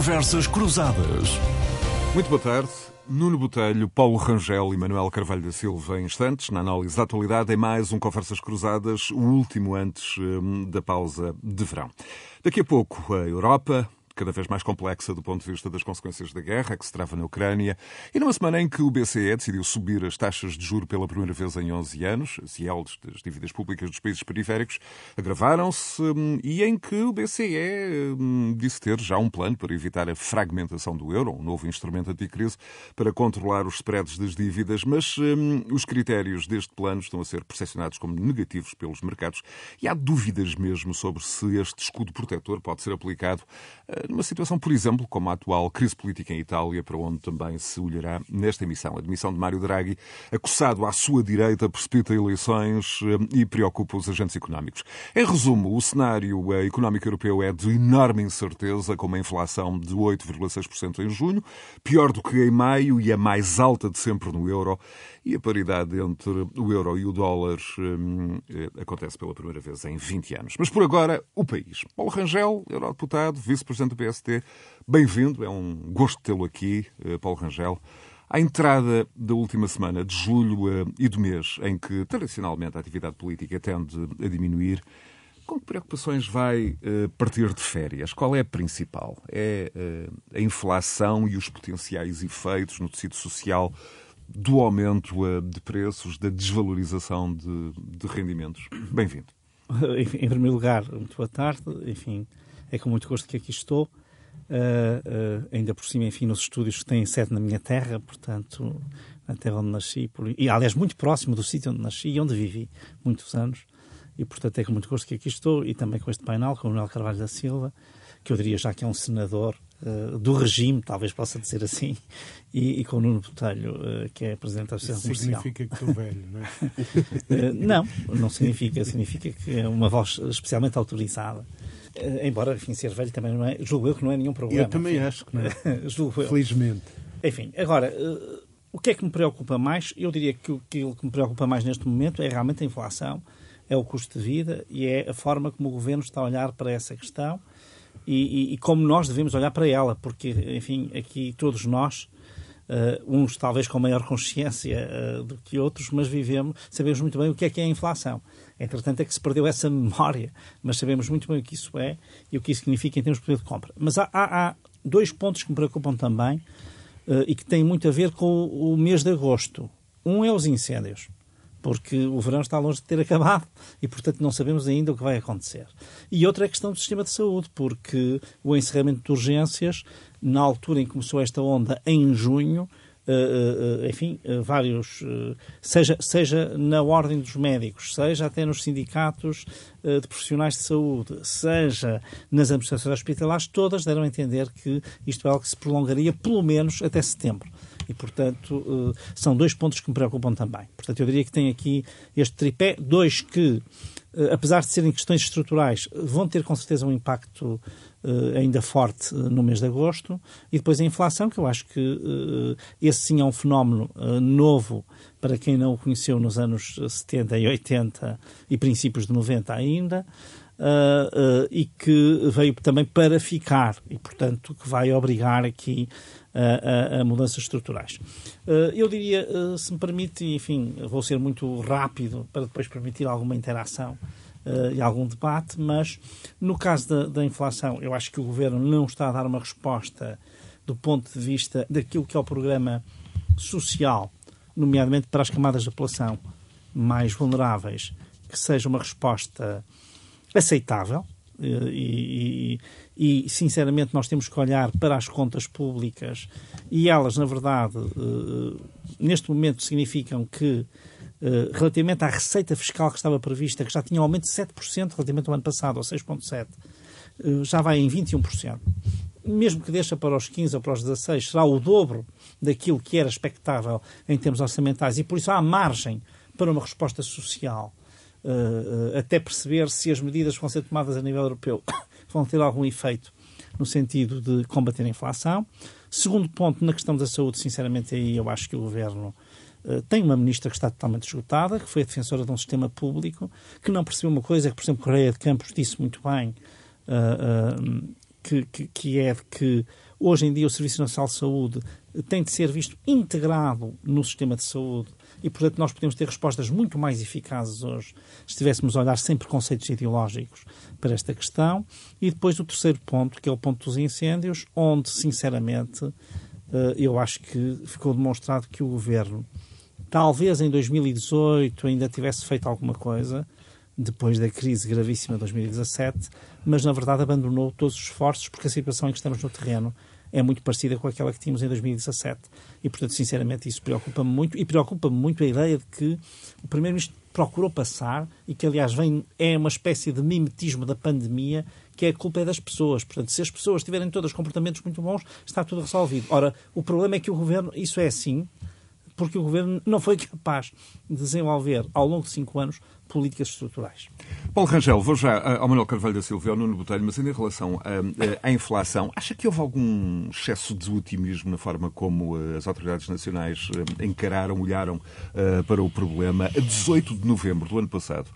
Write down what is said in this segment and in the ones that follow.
Conversas Cruzadas. Muito boa tarde. Nuno Botelho, Paulo Rangel e Manuel Carvalho da Silva em instantes, na análise da atualidade, em mais um Conversas Cruzadas, o último antes hum, da pausa de verão. Daqui a pouco, a Europa, cada vez mais complexa do ponto de vista das consequências da guerra que se trava na Ucrânia, e numa semana em que o BCE decidiu subir as taxas de juro pela primeira vez em 11 anos, as yields das dívidas públicas dos países periféricos agravaram-se, hum, e em que o BCE hum, disse ter já um plano para evitar a fragmentação do euro, um novo instrumento anticrise para controlar os spreads das dívidas, mas hum, os critérios deste plano estão a ser percepcionados como negativos pelos mercados e há dúvidas mesmo sobre se este escudo protetor pode ser aplicado numa situação, por exemplo, como a atual crise política em Itália, para onde também se olhará nesta emissão. A demissão de Mário Draghi, acossado à sua direita, precipita eleições eh, e preocupa os agentes económicos. Em resumo, o cenário eh, económico europeu é de enorme incerteza, com uma inflação de 8,6% em junho, pior do que em maio e a mais alta de sempre no euro, e a paridade entre o euro e o dólar hum, acontece pela primeira vez em 20 anos. Mas por agora, o país. Paulo Rangel, eurodeputado, vice-presidente do PST, bem-vindo, é um gosto tê-lo aqui, Paulo Rangel. À entrada da última semana de julho e do mês, em que tradicionalmente a atividade política tende a diminuir, com que preocupações vai partir de férias? Qual é a principal? É a inflação e os potenciais efeitos no tecido social do aumento uh, de preços, da desvalorização de, de rendimentos? Bem-vindo. Em primeiro lugar, muito boa tarde. Enfim, é com muito gosto que aqui estou. Uh, uh, ainda por cima, enfim, nos estúdios que têm sede na minha terra, portanto, na terra onde nasci, por... e aliás, muito próximo do sítio onde nasci e onde vivi muitos anos. E, portanto, é com muito gosto que aqui estou e também com este painel, com o Manuel Carvalho da Silva, que eu diria já que é um senador uh, do regime, talvez possa dizer assim, e, e com o Nuno Botelho, que é Presidente da Associação Comercial. significa que estou velho, não é? não, não significa. Significa que é uma voz especialmente autorizada. Uh, embora, enfim, ser velho também não é. Julgo eu que não é nenhum problema. Eu também enfim. acho que não. julgo eu. Felizmente. Enfim, agora, uh, o que é que me preocupa mais? Eu diria que aquilo que me preocupa mais neste momento é realmente a inflação, é o custo de vida e é a forma como o governo está a olhar para essa questão e, e, e como nós devemos olhar para ela, porque, enfim, aqui todos nós. Uh, uns talvez com maior consciência uh, do que outros, mas vivemos, sabemos muito bem o que é que é a inflação. Entretanto, é que se perdeu essa memória, mas sabemos muito bem o que isso é e o que isso significa em termos de poder de compra. Mas há, há, há dois pontos que me preocupam também uh, e que têm muito a ver com o, o mês de agosto. Um é os incêndios porque o verão está longe de ter acabado e, portanto, não sabemos ainda o que vai acontecer. E outra é a questão do sistema de saúde, porque o encerramento de urgências, na altura em que começou esta onda, em junho, Uh, uh, enfim, uh, vários, seja, seja na ordem dos médicos, seja até nos sindicatos de profissionais de saúde, seja nas administrações hospitalares, todas deram a entender que isto é algo que se prolongaria pelo menos até setembro. E, portanto, são dois pontos que me preocupam também. Portanto, eu diria que tem aqui este tripé, dois que, apesar de serem questões estruturais, vão ter com certeza um impacto uh, ainda forte no mês de agosto, e depois a inflação, que eu acho que esse sim é um fenómeno novo para quem não o conheceu nos anos 70 e 80 e princípios de 90 ainda. Uh, uh, e que veio também para ficar e, portanto, que vai obrigar aqui a, a, mudanças estruturais. Uh, eu diria, se me permite, enfim, vou ser muito rápido para depois permitir alguma interação uh, e algum debate, mas no caso da, da inflação, eu acho que o governo não está a dar uma resposta do ponto de vista daquilo que é o programa social, nomeadamente para as camadas da população mais vulneráveis, que seja uma resposta aceitável. Eh, e, e, e, sinceramente, nós temos que olhar para as contas públicas. E elas, na verdade, eh, neste momento significam que eh, relativamente à receita fiscal que estava prevista, que já tinha um aumento de 7% relativamente ao ano passado, ou 6,7%, uh, já vai em 21%. Mesmo que deixa para os 15 ou para os 16, será o dobro daquilo que era expectável em termos orçamentais. E por isso há margem para uma resposta social, até perceber se as medidas vão ser tomadas a nível europeu vão ter algum efeito no sentido de combater a inflação. Segundo ponto, na questão da saúde, sinceramente, aí eu acho que o Governo eh, tem uma ministra que está totalmente esgotada, que foi a defensora de um sistema público, que não percebeu uma coisa que, por exemplo, Correia de Campos disse muito bem, uh, uh, que, que, que é que hoje em dia o Serviço Nacional de Saúde tem de ser visto integrado no sistema de saúde e, portanto, nós podemos ter respostas muito mais eficazes hoje se estivéssemos a olhar sem preconceitos ideológicos para esta questão. E depois o terceiro ponto, que é o ponto dos incêndios, onde, sinceramente, eh, eu acho que ficou demonstrado que o governo, talvez em 2018 ainda tivesse feito alguma coisa, depois da crise gravíssima de 2017, mas na verdade abandonou todos os esforços porque a situação em que estamos no terreno é muito parecida com aquela que tínhamos em 2017. E, portanto, sinceramente, isso preocupa-me muito e preocupa-me muito a ideia de que o Primeiro-Ministro procurou passar e que, aliás, vem, é uma espécie de mimetismo da pandemia que é a culpa é das pessoas. Portanto, se as pessoas tiverem todos comportamentos muito bons, está tudo resolvido. Ora, o problema é que o Governo, isso é assim, porque o Governo não foi capaz de desenvolver, ao longo de cinco anos, políticas estruturais. Paulo Rangel, vou já ao Manuel Carvalho da Silva e ao Nuno Botelho, mas ainda em relação à, à, inflação, acha que houve algum excesso de otimismo na forma como eh, as autoridades nacionais eh, encararam, olharam eh, para o problema? A 18 de novembro do ano passado,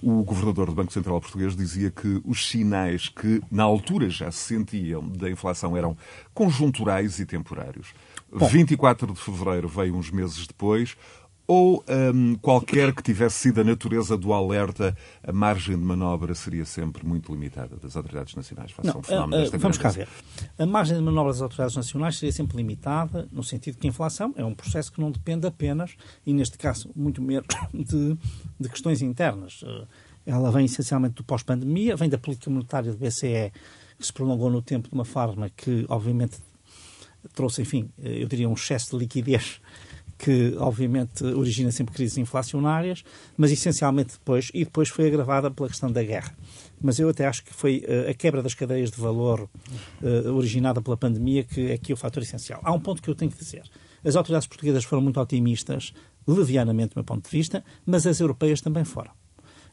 o governador do Banco Central Português dizia que os sinais que na altura já se sentiam da inflação eram conjunturais e temporários. Bom. 24 de fevereiro veio uns meses depois ou um, qualquer que tivesse sido a natureza do alerta, a margem de manobra seria sempre muito limitada das autoridades nacionais Não, um fenómeno uh, uh, Vamos cá ver. A margem de manobra das autoridades nacionais seria sempre limitada, no sentido que a inflação é um processo que não depende apenas, e neste caso muito menos, de, de questões internas. Uh, ela vem essencialmente do pós-pandemia, vem da política monetária do BCE, que se prolongou no tempo de uma forma que, obviamente, trouxe, enfim, eu diria um excesso de liquidez que obviamente origina sempre crises inflacionárias, mas essencialmente depois, e depois foi agravada pela questão da guerra. Mas eu até acho que foi uh, a quebra das cadeias de valor uh, originada pela pandemia que é aqui o fator essencial. Há um ponto que eu tenho que dizer. As autoridades portuguesas foram muito otimistas, levianamente do meu ponto de vista, mas as europeias também foram.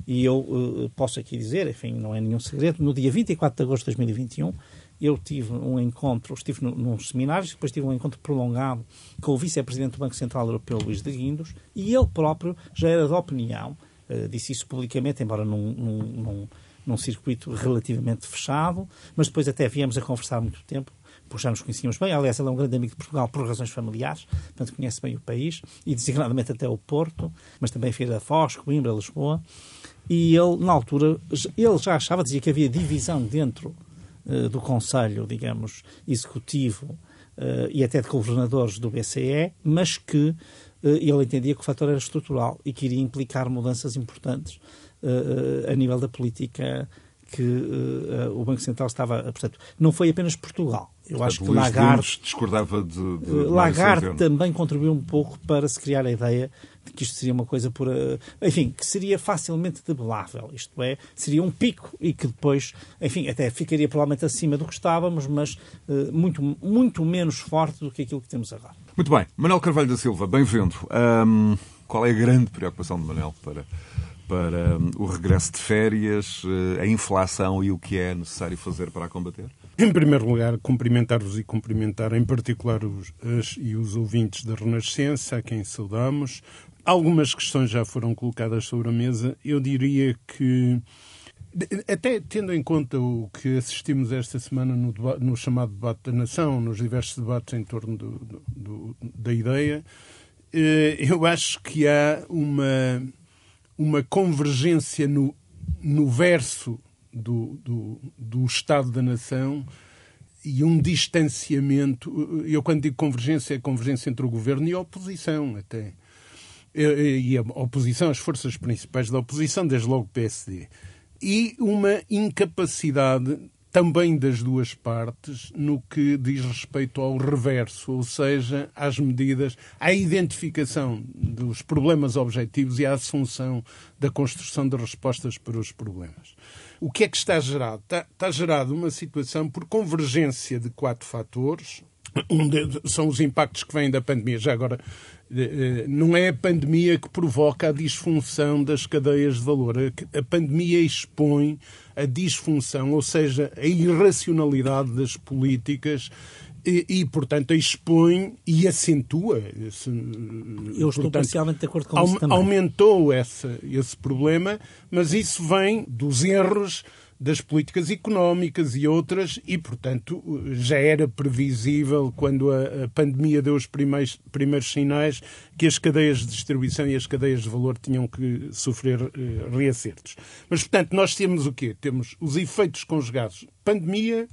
E eu uh, posso aqui dizer, enfim, não é nenhum segredo, no dia 24 de agosto de 2021, eu tive um encontro, estive num seminário, depois tive um encontro prolongado com o vice-presidente do Banco Central Europeu, Luís de Guindos, e ele próprio já era da opinião, uh, disse isso publicamente, embora num, num, num, num circuito relativamente fechado, mas depois até viemos a conversar muito tempo, porque já nos conhecíamos bem. Aliás, ele é um grande amigo de Portugal por razões familiares, portanto conhece bem o país, e designadamente até o Porto, mas também fez a Foz, Coimbra, Lisboa. E ele, na altura, ele já achava, dizia que havia divisão dentro do Conselho, digamos, Executivo uh, e até de governadores do BCE, mas que uh, ele entendia que o fator era estrutural e que iria implicar mudanças importantes a nível da política que o Banco Central estava. Portanto, não foi apenas Portugal. Eu Portanto, acho que Luís Lagarde discordava de, de Lagarde também contribuiu um pouco para se criar a ideia de que isto seria uma coisa por enfim que seria facilmente debelável. Isto é seria um pico e que depois enfim até ficaria provavelmente acima do que estávamos mas uh, muito muito menos forte do que aquilo que temos agora. Muito bem. Manuel Carvalho da Silva bem-vindo. Um, qual é a grande preocupação de Manuel para para o regresso de férias, a inflação e o que é necessário fazer para a combater? Em primeiro lugar, cumprimentar-vos e cumprimentar em particular os, as, e os ouvintes da Renascença, a quem saudamos. Algumas questões já foram colocadas sobre a mesa. Eu diria que, até tendo em conta o que assistimos esta semana no, debate, no chamado debate da nação, nos diversos debates em torno do, do, da ideia, eh, eu acho que há uma, uma convergência no, no verso do, do, do Estado da Nação e um distanciamento. Eu, quando digo convergência, é convergência entre o governo e a oposição, até. E a oposição, as forças principais da oposição, desde logo o PSD. E uma incapacidade também das duas partes no que diz respeito ao reverso, ou seja, às medidas, à identificação dos problemas objetivos e à assunção da construção de respostas para os problemas. O que é que está gerado? Está, está gerado uma situação por convergência de quatro fatores. Um de, são os impactos que vêm da pandemia. Já agora, não é a pandemia que provoca a disfunção das cadeias de valor. A pandemia expõe a disfunção, ou seja, a irracionalidade das políticas e, e, portanto, expõe e acentua. Esse, Eu estou portanto, parcialmente de acordo com isso também. Aumentou esse, esse problema, mas isso vem dos erros das políticas económicas e outras, e, portanto, já era previsível, quando a, pandemia deu os primeiros, primeiros sinais, que as cadeias de distribuição e as cadeias de valor tinham que sofrer uh, reacertos. Mas, portanto, nós temos o quê? Temos os efeitos conjugados. Pandemia,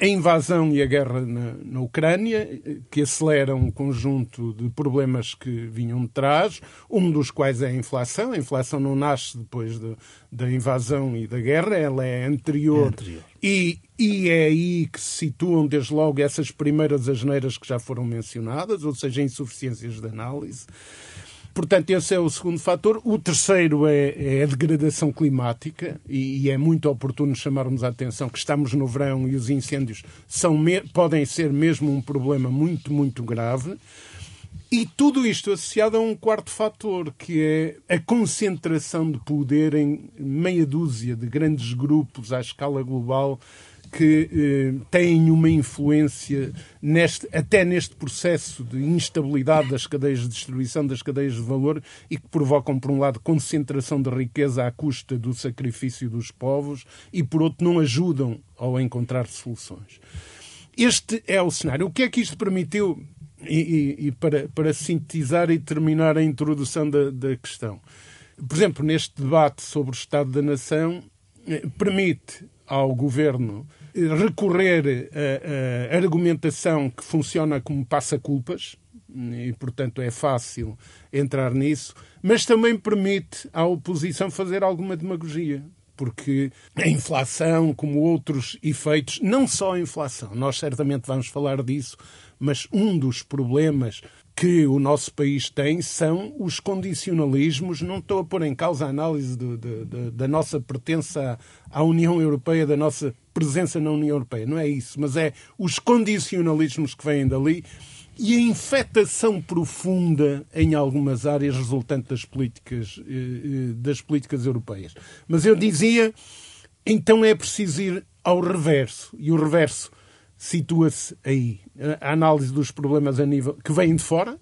a invasão e a guerra na, na, Ucrânia, eh, que aceleram um conjunto de problemas que vinham de trás, um dos quais é a inflação. A inflação não nasce depois de, da invasão e da guerra, ela é anterior. É anterior. E, e é aí que se situam, desde logo, essas primeiras asneiras que já foram mencionadas, ou seja, insuficiências de análise. Portanto, esse é o segundo fator. O terceiro é, é a degradação climática, e, e, é muito oportuno chamarmos a atenção que estamos no verão e os incêndios são, podem ser mesmo um problema muito, muito grave. E tudo isto associado a um quarto fator, que é a concentração de poder em meia dúzia de grandes grupos à escala global que eh, têm uma influência neste, até neste processo de instabilidade das cadeias de distribuição, das cadeias de valor e que provocam, por um lado, concentração de riqueza à custa do sacrifício dos povos e, por outro, não ajudam ao encontrar soluções. Este é o cenário. O que é que isto permitiu? E, e, e para, para sintetizar e terminar a introdução da, da questão. Por exemplo, neste debate sobre o Estado da Nação, eh, permite ao governo recorrer a, argumentação que funciona como passa-culpas, e portanto é fácil entrar nisso, mas também permite à oposição fazer alguma demagogia. Porque a inflação, como outros efeitos, não só a inflação, nós certamente vamos falar disso, mas um dos problemas que o nosso país tem são os condicionalismos. Não estou a pôr em causa a análise de, de, de, da nossa pertença à União Europeia, da nossa presença na União Europeia. Não é isso, mas é os condicionalismos que vêm dali e a infectação profunda em algumas áreas resultante das políticas, eh, eh, das políticas europeias. Mas eu dizia, então é preciso ir ao reverso. E o reverso situa-se aí. A análise dos problemas a nível que vêm de fora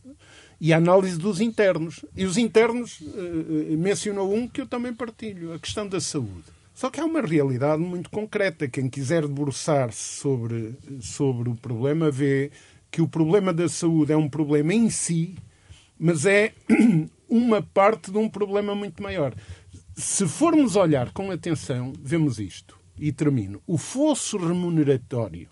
e a análise dos internos. E os internos, uh, mencionou um que eu também partilho, a questão da saúde. Só que há uma realidade muito concreta. Quem quiser debruçar-se sobre, sobre o problema vê que o problema da saúde é um problema em si, mas é uma parte de um problema muito maior. Se formos olhar com atenção, vemos isto. E termino. O fosso remuneratório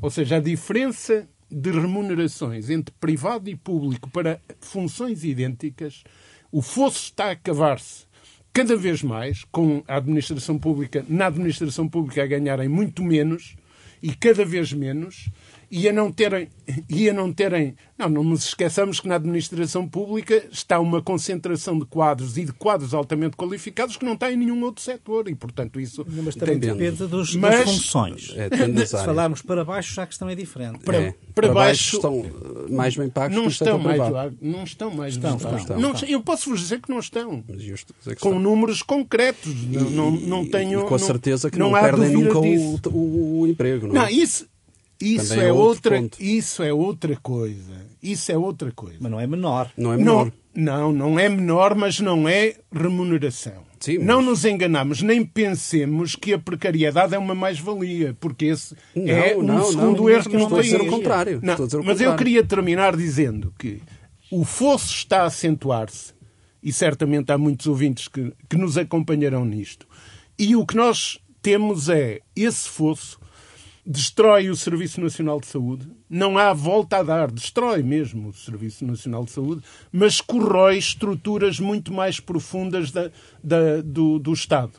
ou seja, a diferença de remunerações entre privado e público para funções idênticas, o fosso está a acabar-se cada vez mais, com a administração pública, na administração pública a ganharem muito menos e cada vez menos, e a não terem, e a não terem, não, não nos esqueçamos que na administração pública está uma concentração de quadros e de quadros altamente qualificados que não está em nenhum outro setor e, portanto, isso mas também tem... depende dos, mas, das funções. É, Se falarmos para baixo, já a questão é diferente. Para, é. para, para baixo, baixo, estão mais bem pagos não estão mais, não estão mais estão, estão, estão, não, Eu posso vos dizer que não estão. com números concretos. E, não, não, não tenho. E com a certeza que não, não perdem nunca o, o, o, emprego. Não, é? não isso isso é, é outra, isso é outra coisa. Isso é outra coisa. Mas não é menor. Não é menor. Não, não, não é menor, mas não é remuneração. Sim, mas... Não nos enganamos, nem pensemos que a precariedade é uma mais-valia, porque esse não, é um não, segundo não, erro que não tem. Estou a dizer o contrário. Não, mas contrário. eu queria terminar dizendo que o fosso está a acentuar-se, e certamente há muitos ouvintes que, que nos acompanharão nisto, e o que nós temos é esse fosso destrói o Serviço Nacional de Saúde, não há volta a dar, destrói mesmo o Serviço Nacional de Saúde, mas corrói estruturas muito mais profundas da, da, do, do Estado.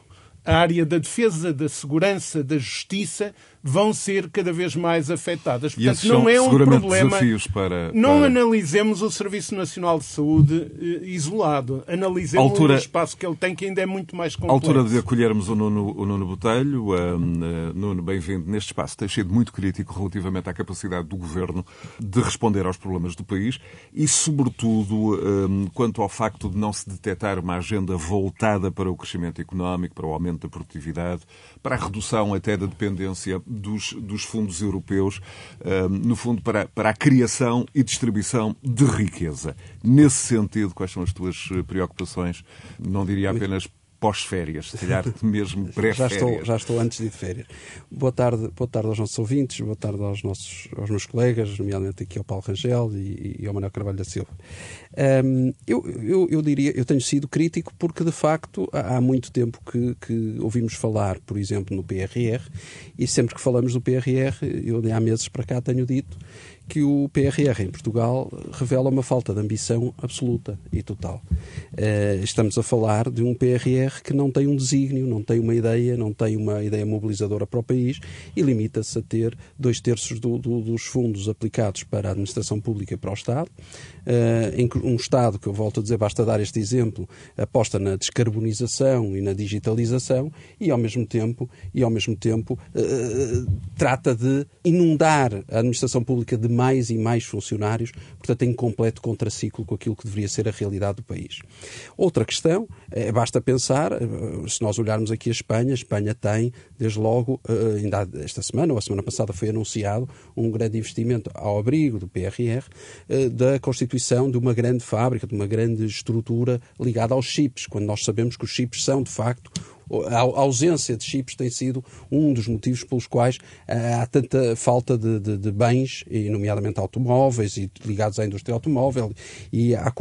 A área da defesa, da segurança, da justiça vão ser cada vez mais afetadas. Portanto, não é um problema. Para, Não analisemos o Serviço Nacional de Saúde eh, isolado. Analisemos altura... o espaço que ele tem, que ainda é muito mais complexo. altura de acolhermos o Nuno, o Nuno Botelho. Uh, Nuno, bem-vindo neste espaço. Tem sido muito crítico relativamente à capacidade do governo de responder aos problemas do país e, sobretudo, quanto ao facto de não se detectar uma agenda voltada para o crescimento económico, para o aumento da produtividade, para a redução até da dependência dos, dos fundos europeus, um, no fundo, para, para a criação e distribuição de riqueza. Nesse sentido, quais são as tuas preocupações? Não diria apenas pós-férias, se calhar mesmo pré-férias. Já estou, já estou antes de ir de férias. Boa tarde, boa tarde aos nossos ouvintes, boa tarde aos, nossos, aos meus colegas, nomeadamente aqui ao Paulo Rangel e, e ao Manuel Carvalho da Silva. Um, eu, eu, eu, diria, eu tenho sido crítico porque, de facto, há, há muito tempo que, que, ouvimos falar, por exemplo, no PRR, e sempre que falamos do PRR, eu há meses para cá tenho dito que o PRR em Portugal revela uma falta de ambição absoluta e total. Uh, estamos a falar de um PRR que não tem um desígnio, não tem uma ideia, não tem uma ideia mobilizadora para o país e limita-se a ter dois terços do, do, dos fundos aplicados para a administração pública e para o Estado. Em um Estado, que eu volto a dizer, basta dar este exemplo, aposta na descarbonização e na digitalização e ao mesmo tempo, e ao mesmo tempo uh, trata de inundar a administração pública de mais e mais funcionários, portanto, em completo contraciclo com aquilo que deveria ser a realidade do país. Outra questão, é, basta pensar, eh, se nós olharmos aqui a Espanha, a Espanha tem, desde logo, eh, ainda esta semana ou a semana passada foi anunciado um grande investimento ao abrigo do PRR, da constituição de uma grande fábrica, de uma grande estrutura ligada aos chips, quando nós sabemos que os chips são, de facto, a ausência de chips tem sido um dos motivos pelos quais eh, há tanta falta de, de, de bens, e nomeadamente automóveis e ligados à indústria automóvel e à,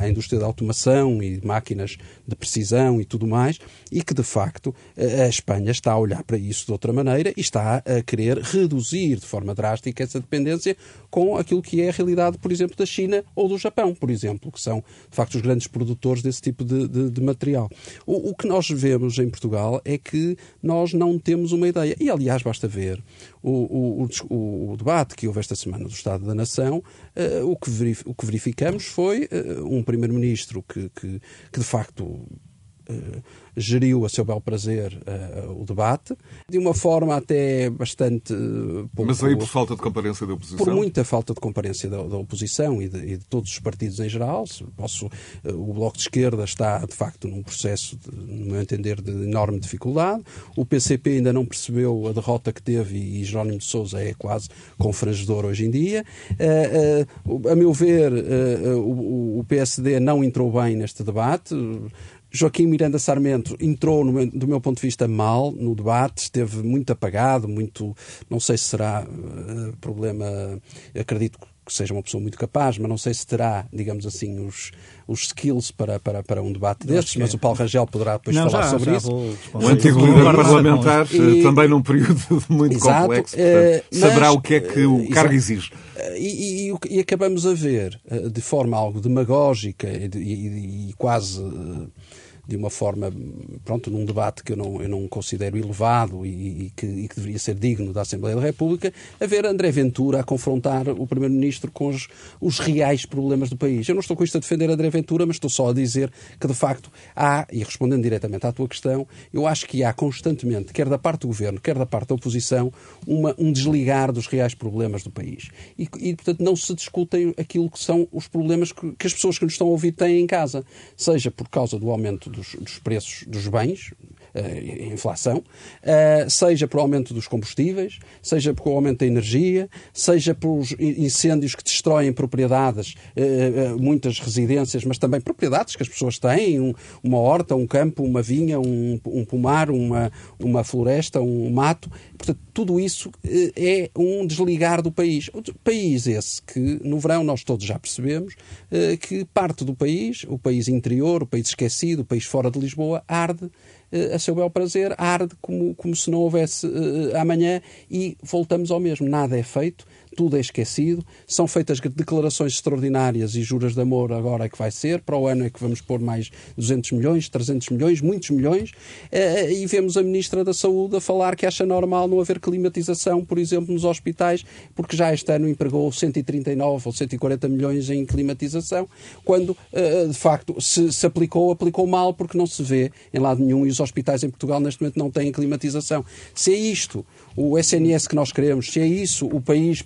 à indústria da automação e máquinas de precisão e tudo mais, e que de facto eh, a Espanha está a olhar para isso de outra maneira e está a querer reduzir de forma drástica essa dependência com aquilo que é a realidade, por exemplo, da China ou do Japão, por exemplo, que são de facto os grandes produtores desse tipo de, de, de material. O, o que nós vemos em Portugal é que nós não temos uma ideia. E, aliás, basta ver o, o, o, debate que houve esta semana do Estado da Nação, uh, o, que o que verificamos foi uh, um Primeiro-Ministro que, que, que, de facto, geriu a seu bel prazer uh, o debate, de uma forma até bastante uh, pouco... Mas aí por falta de comparência da oposição? Por muita falta de comparência da, da oposição e de, e de, todos os partidos em geral. Posso, uh, o Bloco de Esquerda está, de facto, num processo, de, no meu entender, de enorme dificuldade. O PCP ainda não percebeu a derrota que teve e Jerónimo de Sousa é quase confrangedor hoje em dia. a meu ver, o, o PSD não entrou bem neste debate. Joaquim Miranda Sarmento entrou, no, do meu ponto de vista, mal no debate, esteve muito apagado, muito. Não sei se será uh, problema. Acredito que seja uma pessoa muito capaz, mas não sei se terá, digamos assim, os, os skills para, para, para um debate destes, mas o Paulo Rangel poderá depois não, falar já, sobre já isso. O antigo líder parlamentar, e, também num período muito exato, complexo, portanto, uh, saberá o que é que o uh, cargo exige. E, e, e, acabamos a ver, de forma algo demagógica e, e quase de uma forma, pronto, num debate que eu não, eu não considero elevado e, e, que, e, que, deveria ser digno da Assembleia da República, a ver André Ventura a confrontar o Primeiro-Ministro com os, os reais problemas do país. Eu não estou com isto a defender André Ventura, mas estou só a dizer que, de facto, há, e respondendo diretamente à tua questão, eu acho que há constantemente, quer da parte do Governo, quer da parte da oposição, uma, um desligar dos reais problemas do país. E, e, portanto, não se discutem aquilo que são os problemas que, que as pessoas que nos estão a ouvir têm em casa, seja por causa do aumento dos, dos preços dos bens, inflação, uh, seja por aumento dos combustíveis, seja por aumento da energia, seja pelos incêndios que destroem propriedades, uh, muitas residências, mas também propriedades que as pessoas têm, um, uma horta, um campo, uma vinha, um, um pomar, uma, uma floresta, um mato. Portanto, tudo isso é um desligar do país. O país esse que, no verão, nós todos já percebemos que parte do país, o país interior, o país esquecido, o país fora de Lisboa, arde a seu bel prazer, arde como, como se não houvesse uh, amanhã e voltamos ao mesmo. Nada é feito, tudo é esquecido, são feitas declarações extraordinárias e juras de amor agora é que vai ser, para o ano é que vamos pôr mais 200 milhões, 300 milhões, muitos milhões, eh, e vemos a Ministra da Saúde a falar que acha normal não haver climatização, por exemplo, nos hospitais, porque já este ano empregou 139 ou 140 milhões em climatização, quando, eh, de facto, se, se aplicou, aplicou mal porque não se vê em lado nenhum. E os hospitais em Portugal neste momento não têm climatização. Se é isto o SNS que nós queremos, se é isso o país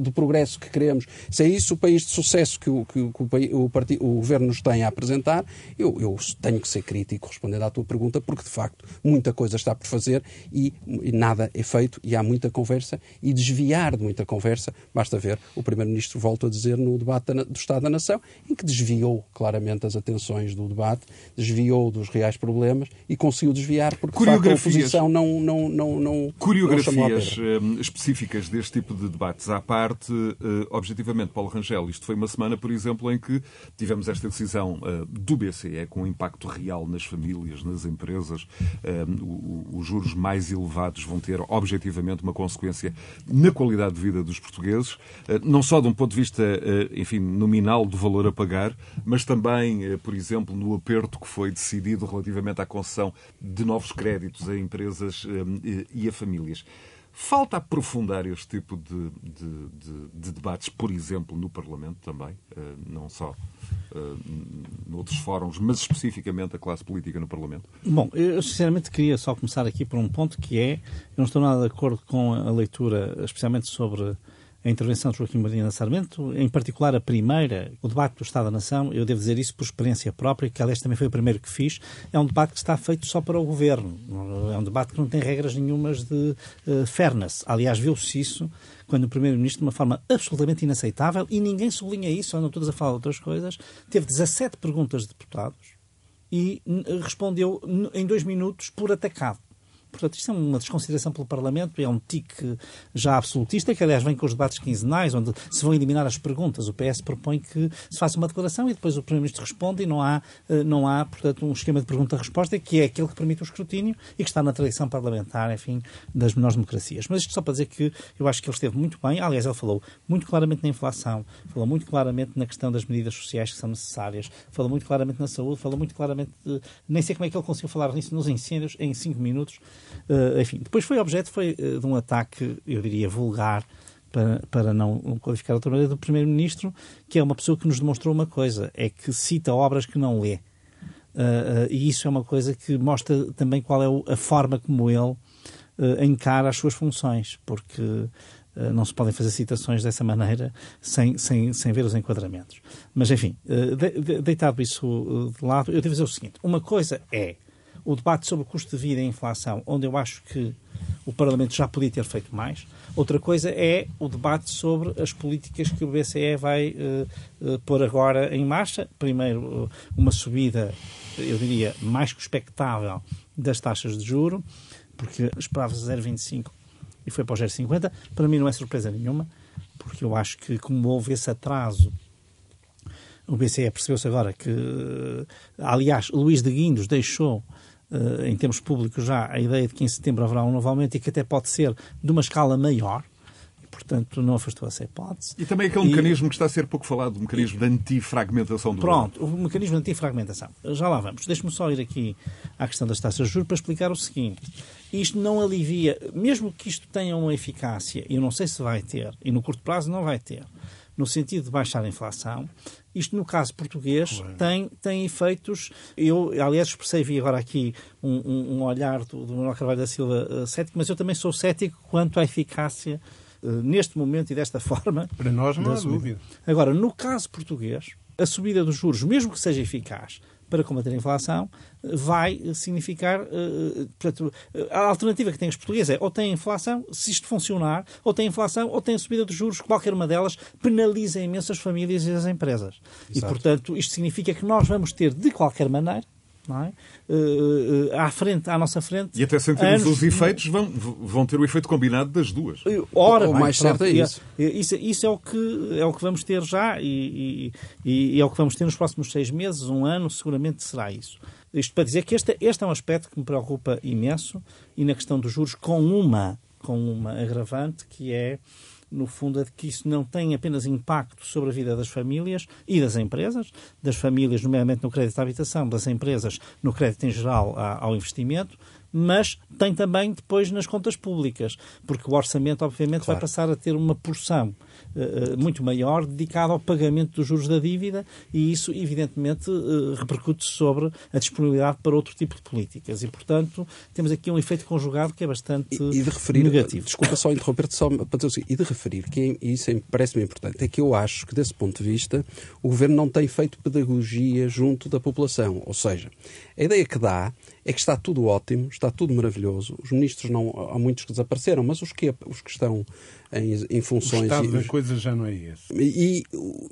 do progresso que queremos, se é isso o país de sucesso que o, que, que o, o, partido, o governo nos tem a apresentar, eu, eu, tenho que ser crítico respondendo à tua pergunta, porque de facto muita coisa está por fazer e, e nada é feito e há muita conversa e desviar de muita conversa, basta ver o Primeiro-Ministro volta a dizer no debate do Estado da Nação, em que desviou claramente as atenções do debate, desviou dos reais problemas e conseguiu desviar porque de facto, a oposição não, não, não, não não eh, específicas deste tipo de debates à parte, uh, objetivamente, Paulo Rangel, isto foi uma semana, por exemplo, em que tivemos esta decisão uh, do BCE com um impacto real nas famílias, nas empresas. Os juros mais elevados vão ter, objetivamente, uma consequência na qualidade de vida dos portugueses, não só de um ponto de vista, enfim, nominal do valor a pagar, mas também, por exemplo, no aperto que foi decidido relativamente à concessão de novos créditos a empresas e a famílias. Falta aprofundar este tipo de, de, de, de debates, por exemplo, no Parlamento também, uh, não só uh, noutros fóruns, mas especificamente a classe política no Parlamento? Bom, eu sinceramente queria só começar aqui por um ponto que é, eu não estou nada de acordo com a leitura, especialmente sobre a intervenção de Joaquim Marina Sarmento, em particular a primeira, o debate do Estado da Nação, eu devo dizer isso por experiência própria, que aliás também foi o primeiro que fiz, é um debate que está feito só para o governo. É um debate que não tem regras nenhumas de uh, fairness. Aliás, viu-se isso quando o Primeiro-Ministro, de uma forma absolutamente inaceitável, e ninguém sublinha isso, andam todos a falar de outras coisas, teve 17 perguntas de deputados e respondeu em dois minutos por atacado. Portanto, isto é uma desconsideração pelo Parlamento, é um tique já absolutista, que aliás vem com os debates quinzenais, onde se vão eliminar as perguntas. O PS propõe que se faça uma declaração e depois o Primeiro-Ministro responde e não há, eh, não há, portanto, um esquema de pergunta-resposta que é aquele que permite o escrutínio e que está na tradição parlamentar, enfim, das menores democracias. Mas isto só para dizer que eu acho que ele esteve muito bem. Aliás, ele falou muito claramente na inflação, falou muito claramente na questão das medidas sociais que são necessárias, falou muito claramente na saúde, falou muito claramente, de, nem sei como é que ele conseguiu falar nisso nos incêndios em cinco minutos. Uh, enfim, depois foi objeto foi, uh, de um ataque, eu diria, vulgar, para, para não qualificar outra maneira, do Primeiro-Ministro, que é uma pessoa que nos demonstrou uma coisa, é que cita obras que não lê. Uh, e isso é uma coisa que mostra também qual é a forma como ele encara as suas funções, porque não se podem fazer citações dessa maneira sem, sem, sem ver os enquadramentos. Mas, enfim, de, de, deitado isso de lado, eu devo dizer o seguinte: uma coisa é o debate sobre o custo de vida e inflação, onde eu acho que o Parlamento já podia ter feito mais. Outra coisa é o debate sobre as políticas que o BCE vai uh, uh, pôr agora em marcha. Primeiro, uh, uma subida, eu diria, mais que expectável das taxas de juro, porque esperava-se 0,25 e foi para o 0,50. Para mim não é surpresa nenhuma, porque eu acho que como houve esse atraso o BCE percebeu-se agora que, aliás, Luís de Guindos deixou em termos públicos já a ideia de que em setembro haverá um novo aumento e que até pode ser de uma escala maior, portanto não afastou essa hipótese. E também aquele e... mecanismo que está a ser pouco falado, o mecanismo de antifragmentação do Pronto, o mecanismo de antifragmentação. Já lá vamos. Deixe-me só ir aqui à questão das taxas de juros para explicar o seguinte. Isto não alivia, mesmo que isto tenha uma eficácia, e eu não sei se vai ter, e no curto prazo não vai ter, no sentido de baixar a inflação, isto, no caso português, claro. tem, tem efeitos. Eu, aliás, expressei, vi agora aqui um, um, um olhar do, do Manuel Carvalho da Silva uh, cético, mas eu também sou cético quanto à eficácia uh, neste momento e desta forma. Para nós não há dúvida. Agora, no caso português, a subida dos juros, mesmo que seja eficaz, para combater a inflação, vai significar. Uh, portanto, a alternativa que têm os portugueses é ou tem inflação, se isto funcionar, ou tem inflação, ou tem a subida de juros, qualquer uma delas penaliza imenso as famílias e as empresas. Exato. E, portanto, isto significa que nós vamos ter, de qualquer maneira, é? Uh, à frente, à nossa frente. E até sem termos os efeitos, vão, vão ter o efeito combinado das duas. Ora, o mais certo é isso. Isso, isso é, o que, é o que vamos ter já e, e, e, é o que vamos ter nos próximos seis meses, um ano, seguramente será isso. Isto para dizer que este, este é um aspecto que me preocupa imenso e na questão dos juros com uma, com uma agravante que é no fundo, é de que isso não tem apenas impacto sobre a vida das famílias e das empresas, das famílias, nomeadamente no crédito à habitação, das empresas no crédito em geral ao investimento, mas tem também depois nas contas públicas, porque o orçamento, obviamente, claro. vai passar a ter uma porção muito maior dedicado ao pagamento dos juros da dívida e isso, evidentemente, uh, repercute sobre a disponibilidade para outro tipo de políticas. E, portanto, temos aqui um efeito conjugado que é bastante e, e de referir, negativo. Desculpa só interromper-te, só para dizer o seguinte, e de referir, que é, isso é, parece-me importante, é que eu acho que, desse ponto de vista, o Governo não tem feito pedagogia junto da população. Ou seja, a ideia que dá é que está tudo ótimo, está tudo maravilhoso. Os ministros não. Há muitos que desapareceram, mas os que, os que estão em, em funções. O estado e, da coisa já não é esse. E, e,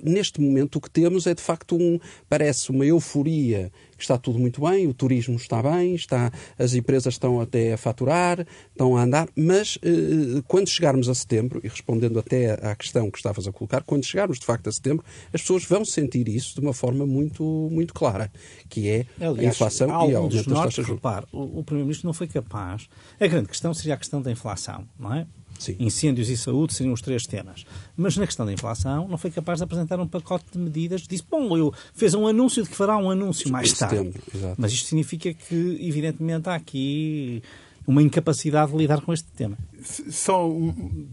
neste momento o que temos é de facto um. parece uma euforia está tudo muito bem, o turismo está bem, está, as empresas estão até a faturar, estão a andar, mas eh, quando chegarmos a setembro, e respondendo até à questão que estavas a colocar, quando chegarmos de facto a setembro, as pessoas vão sentir isso de uma forma muito, muito clara, que é Aliás, a inflação e a aumento das taxas de juros. O, o Primeiro-Ministro não foi capaz. A grande questão seria a questão da inflação, não é? Sim. incêndios e saúde seriam os três temas. Mas na questão da inflação não foi capaz de apresentar um pacote de medidas. Disse, bom, eu fez um anúncio de que fará um anúncio mais tarde. Mas isto significa que, evidentemente, há aqui uma incapacidade de lidar com este tema. Só um,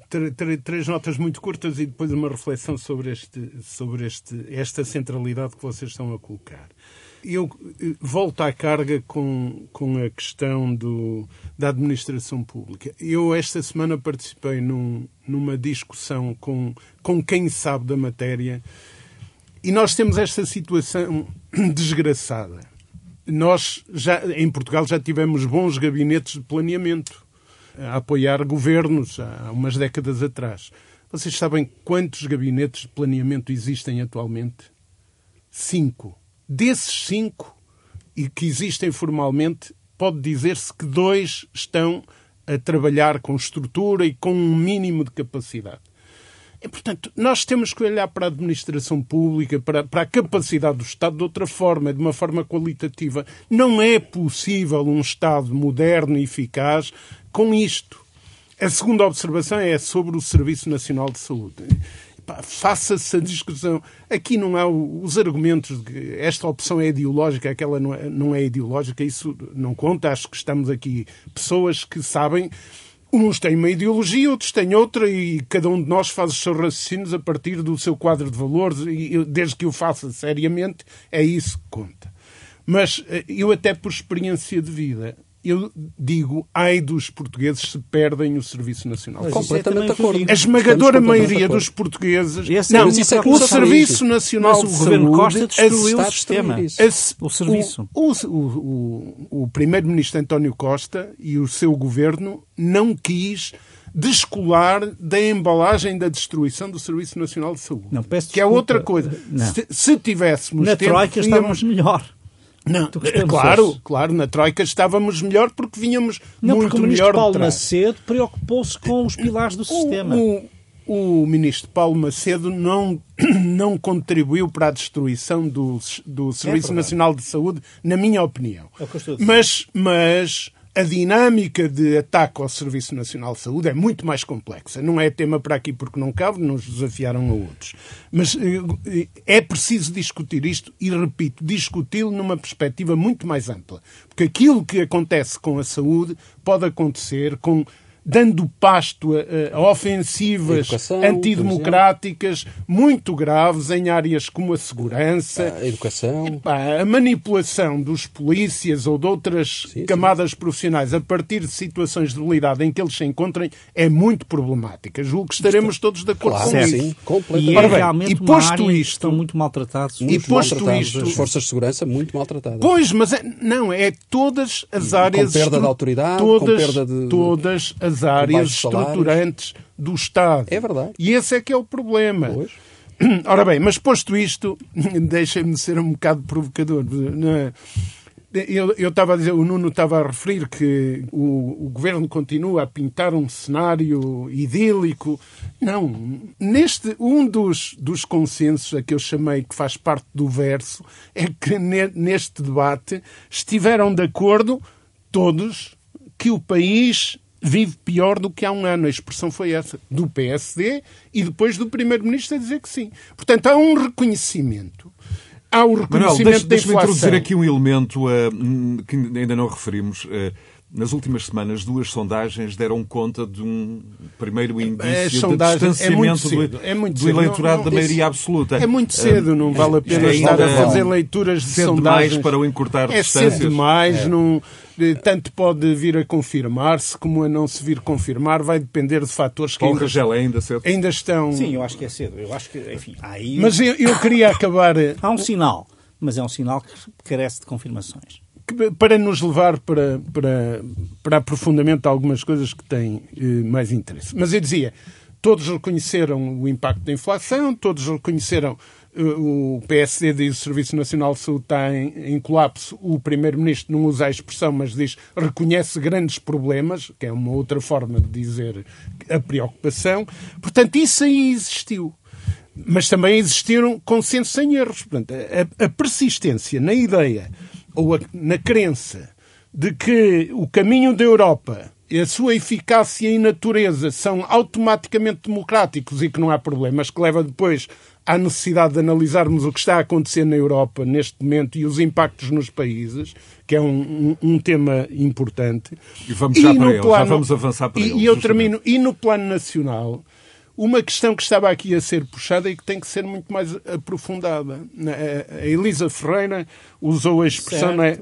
três notas muito curtas e depois uma reflexão sobre, este, sobre este, esta centralidade que vocês estão a colocar eu eh, volto à carga com, com a questão do, da administração pública. Eu, esta semana, participei num, numa discussão com, com quem sabe da matéria e nós temos esta situação desgraçada. Nós, já, em Portugal, já tivemos bons gabinetes de planeamento a apoiar governos há umas décadas atrás. Vocês sabem quantos gabinetes de planeamento existem atualmente? Cinco. Desses cinco, e que existem formalmente, pode dizer-se que dois estão a trabalhar com estrutura e com um mínimo de capacidade. E, portanto, nós temos que olhar para a administração pública, para, para, a capacidade do Estado de outra forma, de uma forma qualitativa. Não é possível um Estado moderno e eficaz com isto. A segunda observação é sobre o Serviço Nacional de Saúde faça-se a discussão. Aqui não há os argumentos de que esta opção é ideológica, aquela não é, não é ideológica, isso não conta. Acho que estamos aqui pessoas que sabem. Uns têm uma ideologia, outros têm outra, e cada um de nós faz os seus raciocínios a partir do seu quadro de valores, e desde que o faça seriamente, é isso que conta. Mas eh, eu, até por experiência de vida, eu digo, ai dos portugueses se perdem o Serviço Nacional. Mas completamente de acordo. A esmagadora maioria dos portugueses. Esse é não, é o Serviço Nacional Mas de o Governo Costa destruiu o sistema. o serviço. O, o, o, o Primeiro-Ministro António Costa e o seu governo não quis descolar da embalagem da destruição do Serviço Nacional de Saúde. Não, peço que é outra coisa. Se, se, tivéssemos Na tempo, Troika estávamos melhor. Não, claro, claro, na Troika estávamos melhor porque vinhamos não, muito porque melhor o Paulo Macedo preocupou-se com os pilares do o, sistema. O, o ministro Paulo Macedo não, não contribuiu para a destruição do, do Serviço é Nacional de Saúde, na minha opinião. É mas, mas a dinâmica de ataque ao Serviço Nacional de Saúde é muito mais complexa. Não é tema para aqui porque não cabe, nos desafiaram a outros. Mas eh, é preciso discutir isto e, repito, discuti-lo numa perspectiva muito mais ampla. Porque aquilo que acontece com a saúde pode acontecer com dando pasto a, a ofensivas educação, antidemocráticas muito graves em áreas como a segurança, a educação, epá, a manipulação dos polícias ou de outras sim, camadas sim. profissionais a partir de situações de debilidade em que eles se encontrem é muito problemática. Julgo que estaremos todos de acordo claro, com isso. Sim, completamente. E, é realmente e posto isto, estão muito maltratados. e posto isto, as forças de segurança muito maltratadas. Pois, mas é, não é todas as áreas com perda de autoridade, todas, com perda de todas as áreas estruturantes do Estado. É verdade. E esse é que é o problema. Pois. Ora bem, mas posto isto, deixem-me ser um bocado provocador. É? Eu, eu estava a dizer, o Nuno estava a referir que o, o, governo continua a pintar um cenário idílico. Não. Neste, um dos, dos consensos a que eu chamei que faz parte do verso é que neste debate estiveram de acordo todos que o país vive pior do que há um ano. A expressão foi essa, do PSD e depois do Primeiro-Ministro a dizer que sim. Portanto, há um reconhecimento. Há o reconhecimento Manuel, deixa, da inflação. Deixa-me introduzir aqui um elemento uh, que ainda não referimos. Uh, Nas últimas semanas, duas sondagens deram conta de um primeiro indício de é distanciamento do, cedo, é muito do eleitorado Não, da não, maioria isso- absoluta. É muito cedo, não vale a pena é estar a fazer leituras de cedo sondagens. demais para o encurtar é distâncias. cedo demais, não, eh, tanto pode vir a confirmar-se como a não se vir confirmar, vai depender de fatores que Paulo ainda, Rangel é ainda cedo. ainda estão... Sim, eu acho que é cedo. Eu acho que, enfim, aí... Mas eu, eu queria acabar eh, Há um sinal, mas é um sinal que carece de confirmações. Para nos levar para, para, para aprofundamento de algumas coisas que têm eh, mais interesse. Mas eu dizia, todos reconheceram o impacto da inflação, todos reconheceram eh, o PSD diz o Serviço Nacional de Saúde está em, em colapso, o Primeiro-Ministro não usa a expressão, mas diz reconhece grandes problemas, que é uma outra forma de dizer a preocupação. Portanto, isso aí existiu. Mas também existiram consensos sem erros. Portanto, a, a persistência na ideia ou na crença de que o caminho da Europa e a sua eficácia e natureza são automaticamente democráticos e que não há problemas, que leva depois à necessidade de analisarmos o que está a acontecer na Europa neste momento e os impactos nos países, que é um, um- um tema importante. E vamos já para ele, já vamos avançar para e, ele, E eu justamente. termino, e no plano nacional, uma questão que estava aqui a ser puxada e que tem que ser muito mais aprofundada. A- Elisa Ferreira usou a expressão, Certo. não é?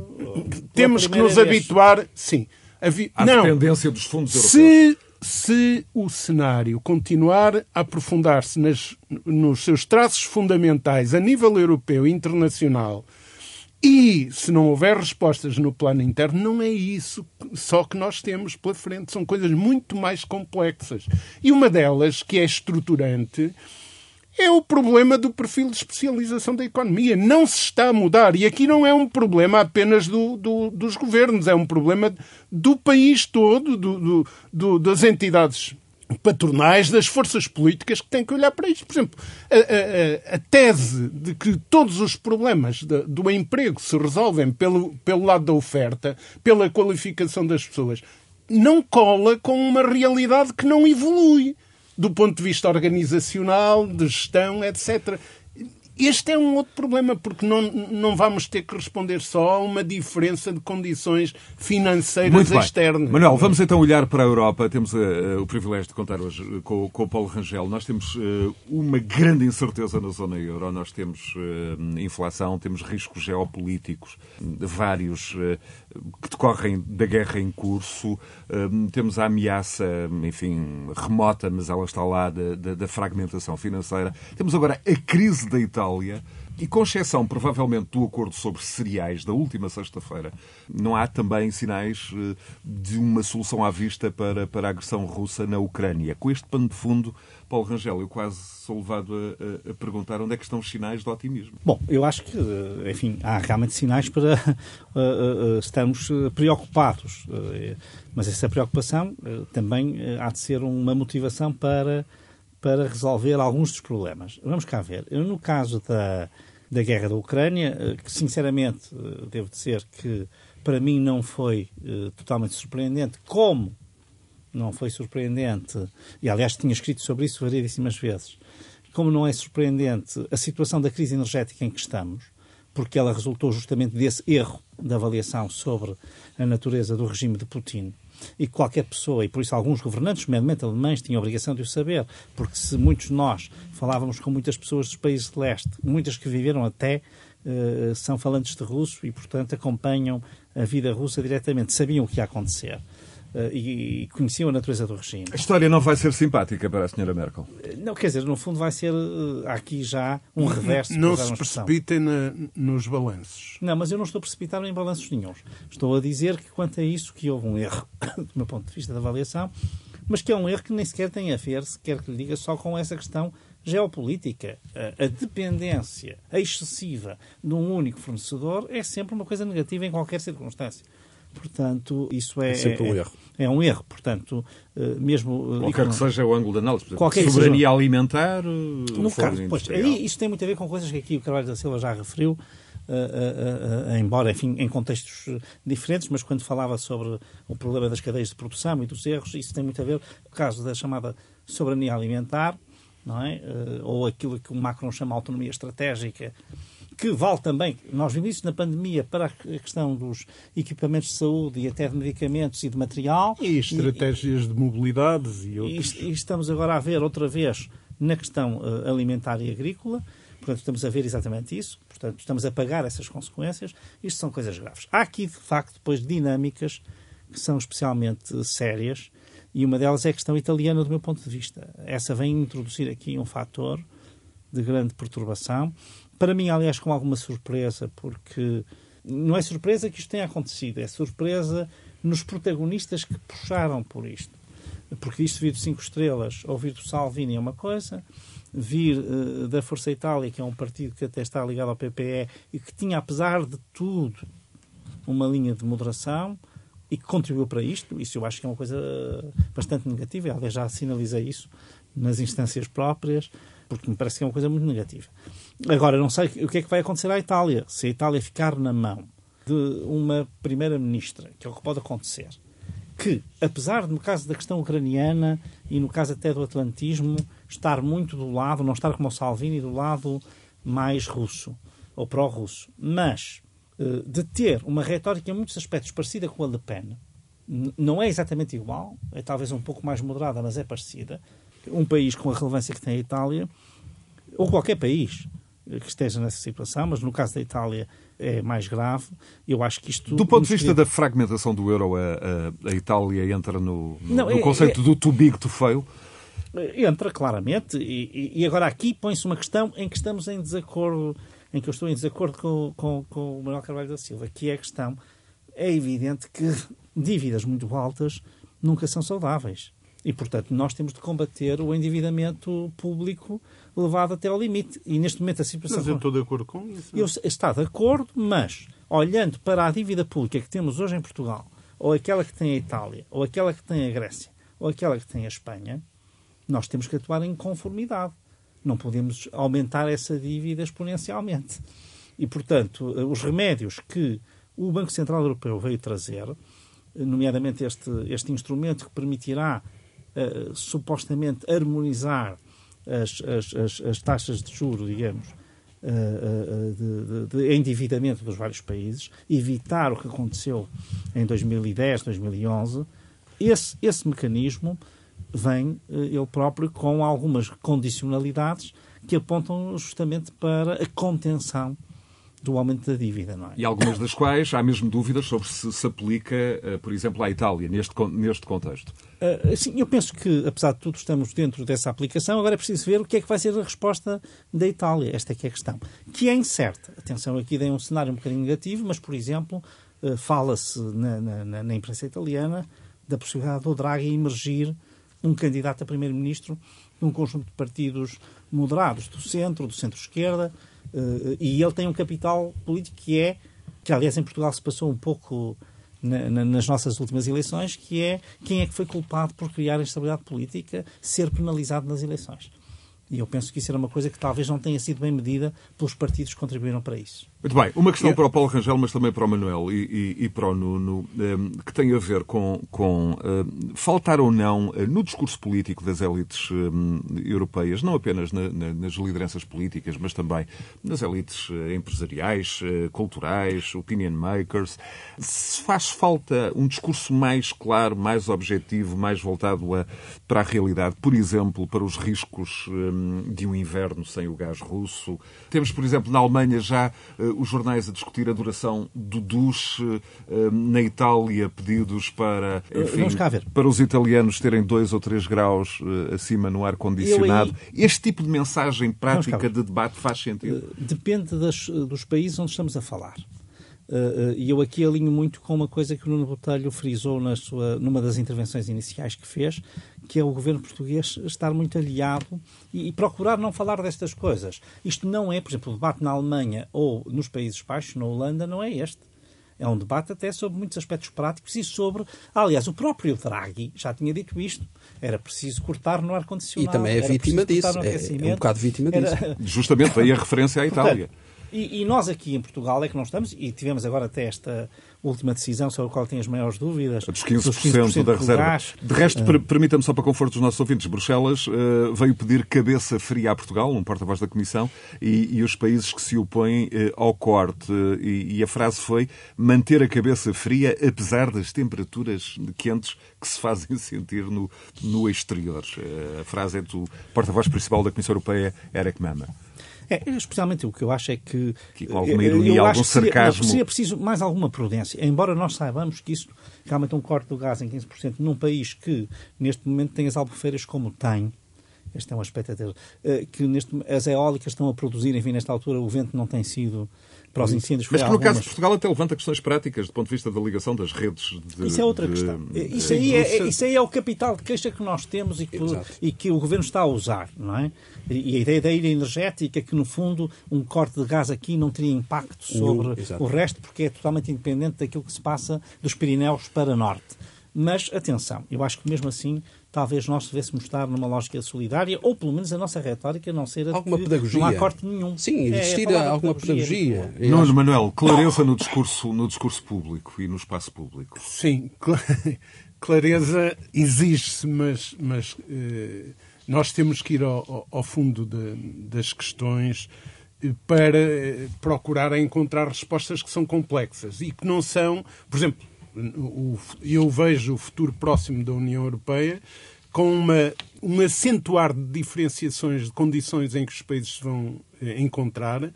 Temos que nos vez. habituar, sim. a vi- À não, dependência dos fundos europeus. se, se o cenário continuar a aprofundar-se nos seus traços fundamentais a nível europeu e internacional e se não houver respostas no plano interno, não é isso só que nós temos pela frente. São coisas muito mais complexas. E uma delas, que é estruturante, é o problema do perfil de especialização da economia. Não se está a mudar. E aqui não é um problema apenas do- do- dos governos, é um problema do país todo, do- das entidades patronais, das forças políticas que têm que olhar para isto. Por exemplo, a, a- a- tese de que todos os problemas da- do emprego se resolvem pelo, pelo lado da oferta, pela qualificação das pessoas, não cola com uma realidade que não evolui do ponto de vista organizacional, de gestão, etc. Este é um outro problema, porque não, não vamos ter que responder só a uma diferença de condições financeiras Muito bem. externas. Manuel, vamos então olhar para a Europa. Temos eh, o privilégio de contar hoje eh, com, com o Paulo Rangel. Nós temos eh, uma grande incerteza na zona euro. Nós temos eh, inflação, temos riscos geopolíticos, vários que decorrem da guerra em curso. Eh, temos a ameaça, enfim, remota, mas ela está lá, da, da- da fragmentação financeira. Temos agora a crise da Itália. E com exceção, provavelmente, do acordo sobre cereais da última sexta-feira, não há também sinais eh, de uma solução à vista para, para a agressão russa na Ucrânia. Com este pano de fundo, Paulo Rangel, eu quase sou levado a, a- perguntar onde é que estão os sinais de otimismo. Bom, eu acho que, eh, enfim, há realmente sinais para eh, eh, estarmos eh, preocupados. Eh, Mas essa preocupação também há de ser uma motivação para, para resolver alguns dos problemas. Vamos cá ver. No caso da, da guerra da Ucrânia, que sinceramente devo dizer que para mim não foi totalmente surpreendente, como não foi surpreendente, e aliás tinha escrito sobre isso variedíssimas vezes, como não é surpreendente a situação da crise energética em que estamos, porque ela resultou justamente desse erro de avaliação sobre a natureza do regime de Putin. E qualquer pessoa, e por isso alguns governantes, nomeadamente alemães, tinham a obrigação de o saber, porque se muitos de nós falávamos com muitas pessoas dos países de leste, muitas que viveram até eh, são falantes de russo e, portanto, acompanham a vida russa diretamente, sabiam o que ia acontecer e, e conheciam a natureza do regime. A história não vai ser simpática para a senhora Merkel. Não, quer dizer, no fundo vai ser eh, aqui já um reverso. Não se precipitem na- nos balanços. Não, mas eu não estou precipitado em balanços nenhums. Estou a dizer que quanto a isso que houve um erro, do meu ponto de vista de avaliação, mas que é um erro que nem sequer tem a ver, se quer que lhe diga, só com essa questão geopolítica. A, a dependência excessiva de um único fornecedor é sempre uma coisa negativa em qualquer circunstância. Portanto, isso é, É sempre um erro. É, um erro. Portanto, eh, mesmo... eh, Qualquer que seja o ângulo de análise. Exemplo, Qualquer que soberania alimentar, no fogo caso, pois, aí isto tem muito a ver com coisas que aqui o Carvalho da Silva já referiu, eh, eh, eh, embora, enfim, em contextos eh, diferentes, mas quando falava sobre o problema das cadeias de produção e dos erros, isso tem muito a ver com o caso da chamada soberania alimentar, não é? Eh, ou aquilo que o Macron chama autonomia estratégica, que vale também, nós vimos isso na pandemia, para a questão dos equipamentos de saúde e até de medicamentos e de material. E estratégias e, de mobilidades e outros. E, e, estamos agora a ver outra vez na questão uh, alimentar e agrícola. Portanto, estamos a ver exatamente isso. Portanto, estamos a pagar essas consequências. Isto são coisas graves. Há aqui, de facto, depois dinâmicas que são especialmente sérias e uma delas é a questão italiana, do meu ponto de vista. Essa vem introduzir aqui um fator de grande perturbação. Para mim, aliás, com alguma surpresa, porque não é surpresa que isto tenha acontecido, é surpresa nos protagonistas que puxaram por isto. Porque isto vir de cinco estrelas ou vir do Salvini é uma coisa, vir uh, da Força Itália, que é um partido que até está ligado ao PPE e que tinha, apesar de tudo, uma linha de moderação, e que contribuiu para isto. Isso eu acho que é uma coisa bastante negativa. Aliás, já sinalizei isso nas instâncias próprias, porque me parece que é uma coisa muito negativa. Agora, não sei o que é que vai acontecer à Itália. Se a Itália ficar na mão de uma primeira-ministra, que é o que pode acontecer, que, apesar de, no caso da questão ucraniana e no caso até do atlantismo, estar muito do lado, não estar como o Salvini, do lado mais russo, ou pró-russo, mas eh, de ter uma retórica em muitos aspectos parecida com a Le Pen, não é exatamente igual, é talvez um pouco mais moderada, mas é parecida. Um país com a relevância que tem a Itália, ou qualquer país que esteja nessa situação, mas no caso da Itália é mais grave. Eu acho que isto. Do ponto de vista da fragmentação do euro, a, a, a Itália entra no, no, não, no é, conceito é, do too big to fail? Entra claramente, e, e agora aqui põe-se uma questão em que estamos em desacordo em que eu estou em desacordo com, com, com o Manuel Carvalho da Silva, que é a questão, é evidente que dívidas muito altas nunca são saudáveis. E, portanto, nós temos de combater o endividamento público levado até ao limite. E, neste momento, a situação... Mas eu estou de acordo com isso. Eu estou de acordo, mas, olhando para a dívida pública que temos hoje em Portugal, ou aquela que tem a Itália, ou aquela que tem a Grécia, ou aquela que tem a Espanha, nós temos que atuar em conformidade. Não podemos aumentar essa dívida exponencialmente. E, portanto, os remédios que o Banco Central Europeu veio trazer, nomeadamente este, este instrumento que permitirá uh, supostamente harmonizar as, as, as, as, taxas de juro, digamos, uh, uh, de, de, de, endividamento dos vários países, evitar o que aconteceu em 2010, 2011, esse, esse mecanismo vem eh, ele próprio com algumas condicionalidades que apontam justamente para a contenção do aumento da dívida. Não é? E algumas das quais há mesmo dúvidas sobre se se aplica, eh, por exemplo, à Itália, neste, neste contexto. Uh, sim, eu penso que, apesar de tudo, estamos dentro dessa aplicação. Agora é preciso ver o que é que vai ser a resposta da Itália. Esta é que é a questão. Que é incerta. Atenção, aqui tem um cenário um bocadinho negativo, mas, por exemplo, uh, fala-se na, na, na imprensa italiana da possibilidade do Draghi emergir um candidato a primeiro-ministro num conjunto de partidos moderados, do centro, do centro-esquerda, e ele tem um capital político que é, que aliás em Portugal se passou um pouco na, na, nas nossas últimas eleições, que é quem é que foi culpado por criar a instabilidade política, ser penalizado nas eleições. E eu penso que isso era uma coisa que talvez não tenha sido bem medida pelos partidos que contribuíram para isso. Muito bem. Uma questão para o Paulo Rangel, mas também para o Manuel e, e, e para o Nuno, ehm, que tem a ver com, com ehm, faltar ou não uh, no discurso político das elites ehm, europeias, não apenas na, na, nas lideranças políticas, mas também nas elites uh, empresariais, uh, culturais, opinion makers. Se faz falta um discurso mais claro, mais objetivo, mais voltado a, para a realidade, por exemplo, para os riscos de um inverno sem o gás russo. Temos, por exemplo, na Alemanha já os jornais a discutir a duração do duche, eh, na Itália pedidos para, eh, enfim, para os italianos terem dois ou três graus eh, acima no ar-condicionado. Aí... Este tipo de mensagem prática de debate faz sentido? Depende das, dos países onde estamos a falar. Uh, e eu aqui alinho muito com uma coisa que o Nuno Botelho frisou na sua, numa das intervenções iniciais que fez, que é o governo português estar muito aliado e, e, procurar não falar destas coisas. Isto não é, por exemplo, o debate na Alemanha ou nos Países Baixos, na Holanda, não é este. É um debate até sobre muitos aspectos práticos e sobre. Aliás, o próprio Draghi já tinha dito isto. Era preciso cortar no ar-condicionado. E também é vítima disso. É, é, um bocado vítima disso. Era... Justamente aí a referência à Itália. E, e, nós aqui em Portugal é que não estamos, e tivemos agora até esta última decisão sobre a qual tem as maiores dúvidas. Dos 15%, dos 15 da reserva. Gás. De resto, uh, permita-me só para conforto dos nossos ouvintes, Bruxelas uh, veio pedir cabeça fria a Portugal, um porta-voz da Comissão, e, e, os países que se opõem uh, ao corte. E, e, a frase foi manter a cabeça fria apesar das temperaturas quentes que se fazem sentir no, no exterior. a frase é do porta-voz principal da Comissão Europeia, Eric Mama. É, especialmente o que eu acho é que. que alguma ironia, eu algum sarcasmo. Seria preciso mais alguma prudência. Embora nós saibamos que isso, realmente, um corte do gás em 15% num país que, neste momento, tem as albufeiras como tem. Este é um aspecto a eh, Que neste, as eólicas estão a produzir, enfim, nesta altura o vento não tem sido para os incêndios. Mas que no caso de Portugal até levanta questões práticas do ponto de vista da ligação das redes. De, isso é outra de, questão. De, isso, aí é, isso aí é o capital de queixa que nós temos e que, e que o Governo está a usar, não é? E a ideia da ilha energética, que no fundo um corte de gás aqui não teria impacto sobre o resto, porque é totalmente independente daquilo que se passa dos Pirineus para norte. Mas atenção, eu acho que mesmo assim talvez nós devêssemos estar numa lógica solidária, ou pelo menos a nossa retórica não ser a alguma que pedagogia. não há corte nenhum. Sim, é, existir é, alguma pedagogia. pedagogia. Nuno acho... Manuel, clareza no discurso, no discurso público e no espaço público. Sim, clareza exige-se, mas, mas eh, nós temos que ir ao, ao fundo de, das questões eh, para eh, procurar encontrar respostas que são complexas e que não são, por exemplo, eu vejo o futuro próximo da União Europeia com uma, um acentuar de diferenciações de condições em que os países se vão eh, encontrar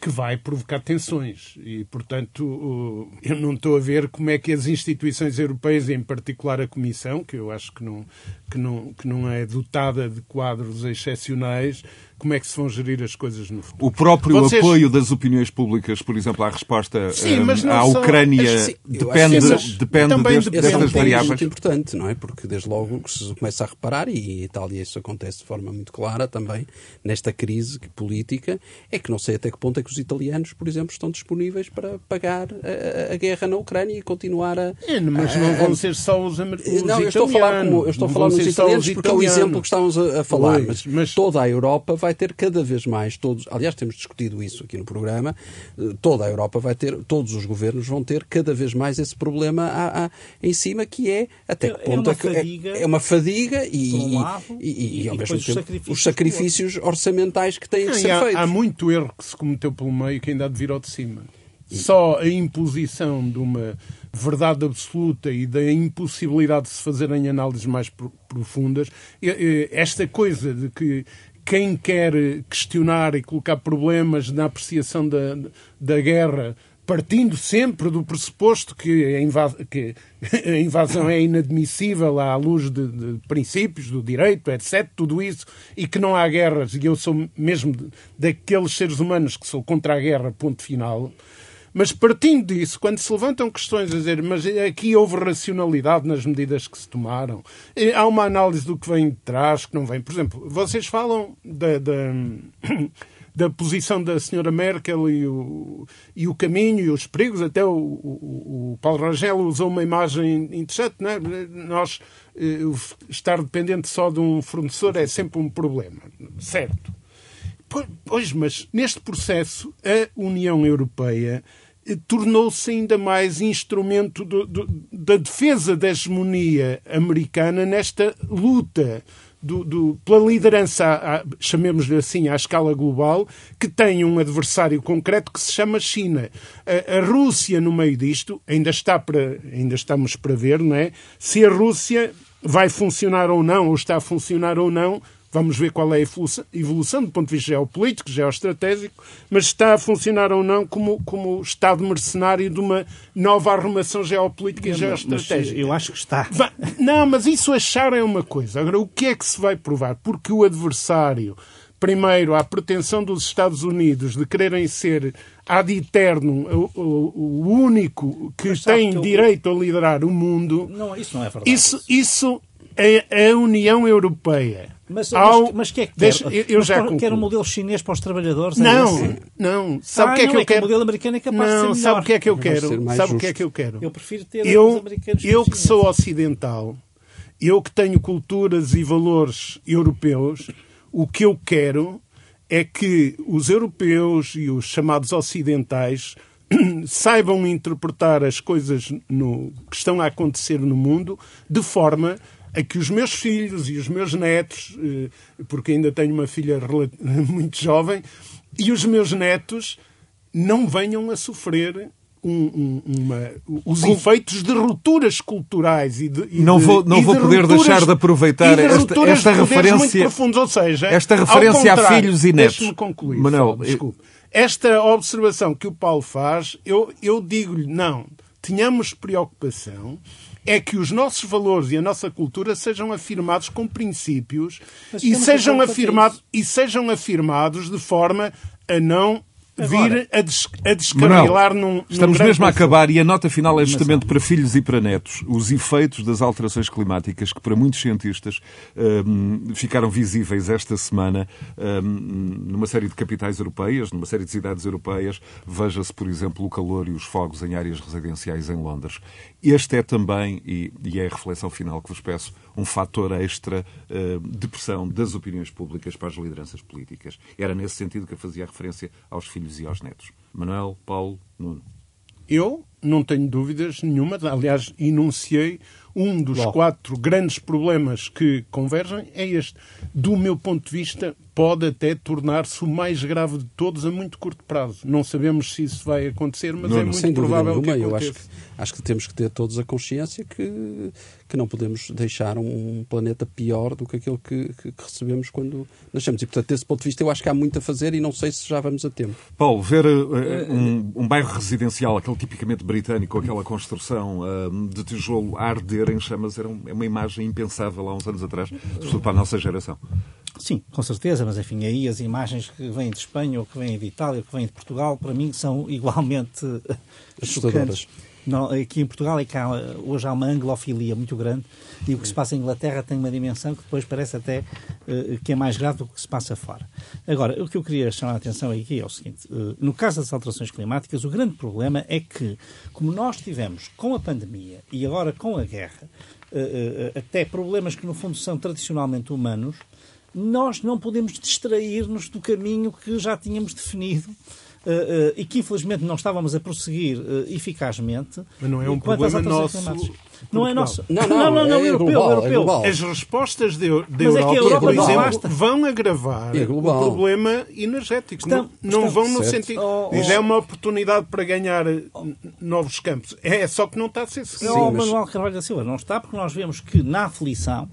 que vai provocar tensões. E, portanto, eu não estou a ver como é que as instituições europeias, em particular a Comissão, que eu acho que não, que não, que não é dotada de quadros excepcionais, como é que se vão gerir as coisas no futuro. O próprio Vocês... apoio das opiniões públicas, por exemplo, à resposta sim, um, à são... Ucrânia, sim, depende, depende, depende destas é variáveis. muito importante, não é? Porque desde logo que se começa a reparar, e em Itália isso acontece de forma muito clara também, nesta crise política, é que não sei até que ponto é que os italianos, por exemplo, estão disponíveis para pagar a, a guerra na Ucrânia e continuar a... É, mas não vão ser só os, os não, eu estou a falar, como, eu estou a falar nos italianos porque é o exemplo que estamos a, a falar, pois, mas, mas toda a Europa vai ter cada vez mais todos, aliás, temos discutido isso aqui no programa, eh, toda a Europa vai ter, todos os governos vão ter cada vez mais esse problema a, a, em cima, que é até que é ponto é, uma fadiga, é, é, uma fadiga e, um lado, e, e, e, ao mesmo tempo os sacrifícios, os sacrifícios orçamentais que têm que ser há, feitos. Há muito erro que se cometeu pelo meio que ainda há de vir ao de cima. Só a imposição de uma verdade absoluta e da impossibilidade de se fazerem análises mais profundas, esta coisa de que quem quer questionar e colocar problemas na apreciação da, da guerra, partindo sempre do pressuposto que a, invasão, que a invasão é inadmissível à luz de, de, princípios do direito, etc., tudo isso, e que não há guerras, e eu sou mesmo daqueles seres humanos que sou contra a guerra, ponto final. Mas partindo disso, quando se levantam questões a dizer, mas aqui houve racionalidade nas medidas que se tomaram, há uma análise do que vem de trás, que não vem. Por exemplo, vocês falam da, da, da posição da senhora Merkel e o, e o caminho e os perigos. Até o, o, o Paulo Rangel usou uma imagem interessante, não é? Nós eh, estar dependente só de um fornecedor é sempre um problema, certo? Pois, mas neste processo a União Europeia eh, tornou-se ainda mais instrumento do, do, da defesa da hegemonia americana nesta luta do, do, pela liderança, chamemos-lhe assim, à escala global, que tem um adversário concreto que se chama China. A, a, Rússia, no meio disto, ainda, está para, ainda estamos para ver, não é? Se a Rússia vai funcionar ou não, ou está a funcionar ou não, Vamos ver qual é a evolução, evolução do ponto de vista geopolítico, geoestratégico, mas está a funcionar ou não como, como Estado mercenário de uma nova arrumação geopolítica e geoestratégica. eu acho que está. Não, mas isso achar é uma coisa. Agora, o que é que se vai provar? Porque o adversário, primeiro, a pretensão dos Estados Unidos de quererem ser ad eternum o, o, o único que tem que direito eu... a liderar o mundo. Não, isso não é verdade. Isso, isso é a União Europeia mas, Ao... mas, mas que é que Deixa, quer? Eu, eu já quer um modelo chinês para os trabalhadores? É não, é não. Sabe o ah, que é que eu é quero? o modelo americano é capaz não, de ser sabe o que é que eu quero? Sabe o que é que eu quero? Eu prefiro ter eu, os americanos Eu que sou ocidental, eu que tenho culturas e valores europeus, o que eu quero é que os europeus e os chamados ocidentais saibam interpretar as coisas no, que estão a acontecer no mundo de forma a que os meus filhos e os meus netos, eh, porque ainda tenho uma filha muito jovem, e os meus netos não venham a sofrer um, um, uma, os Com... efeitos de rupturas culturais e de, e não vou não vou poder rupturas, deixar de aproveitar de esta, esta referência profundos, ou seja esta referência a filhos e netos. concluir Manuel, desculpe. Esta observação que o Paulo faz eu eu digo-lhe não tenhamos preocupação é que os nossos valores e a nossa cultura sejam afirmados com princípios e sejam, afirmados, e sejam afirmados de forma a não vir a, des a descarrilar num, num Estamos mesmo a acabar e a nota final é justamente para filhos e para netos. Os efeitos das alterações climáticas que para muitos cientistas um, ficaram visíveis esta semana um, numa série de capitais europeias, numa série de cidades europeias. Veja-se, por exemplo, o calor e os fogos em áreas residenciais em Londres. Este é também, e, e é a reflexão final que vos peço, um fator extra uh, de pressão das opiniões públicas para as lideranças políticas. Era nesse sentido que eu fazia referência aos filhos e aos netos. Manuel, Paulo, Nuno. Eu não tenho dúvidas nenhuma, aliás, enunciei um dos quatro grandes problemas que convergem é este. Do meu ponto de vista, pode até tornar-se o mais grave de todos a muito curto prazo. Não sabemos se isso vai acontecer, mas não, é muito sem provável nenhuma, que aconteça. Eu acho que, acho que temos que ter todos a consciência que, que não podemos deixar um planeta pior do que aquele que, que, que, recebemos quando nascemos. E, portanto, desse ponto de vista, eu acho que há muito a fazer e não sei se já vamos a tempo. Paulo, ver uh, um, um, bairro residencial, aquele tipicamente britânico, aquela construção uh, de tijolo a arder em chamas, era um, é uma imagem impensável há uns anos atrás, sobretudo para a nossa geração. Sim, com certeza, mas enfim, aí as imagens que vêm de Espanha ou que vêm de Itália ou que vêm de Portugal, para mim, são igualmente assustadoras. Não, aqui em Portugal é que há, hoje há uma anglofilia muito grande e o que se passa em Inglaterra tem uma dimensão que depois parece até uh, que é mais grave do que se passa fora. Agora, o que eu queria chamar a atenção aqui é o seguinte: uh, no caso das alterações climáticas, o grande problema é que, como nós tivemos com a pandemia e agora com a guerra, uh, até problemas que no fundo são tradicionalmente humanos, nós não podemos distrair-nos do caminho que já tínhamos definido Uh, uh, e que infelizmente não estávamos a prosseguir uh, eficazmente. Mas não é um problema nosso. Não é nosso. Não, não, não, não, não é europeu, global, europeu. É As respostas da Europa, é Europa por exemplo, vão agravar é o problema energético. Estamos, não, não vão no certo. sentido. Oh, oh. É uma oportunidade para ganhar novos campos. É só que não está a ser seguido. Não, Manuel Carvalho da Silva, não está, porque nós vemos que na aflição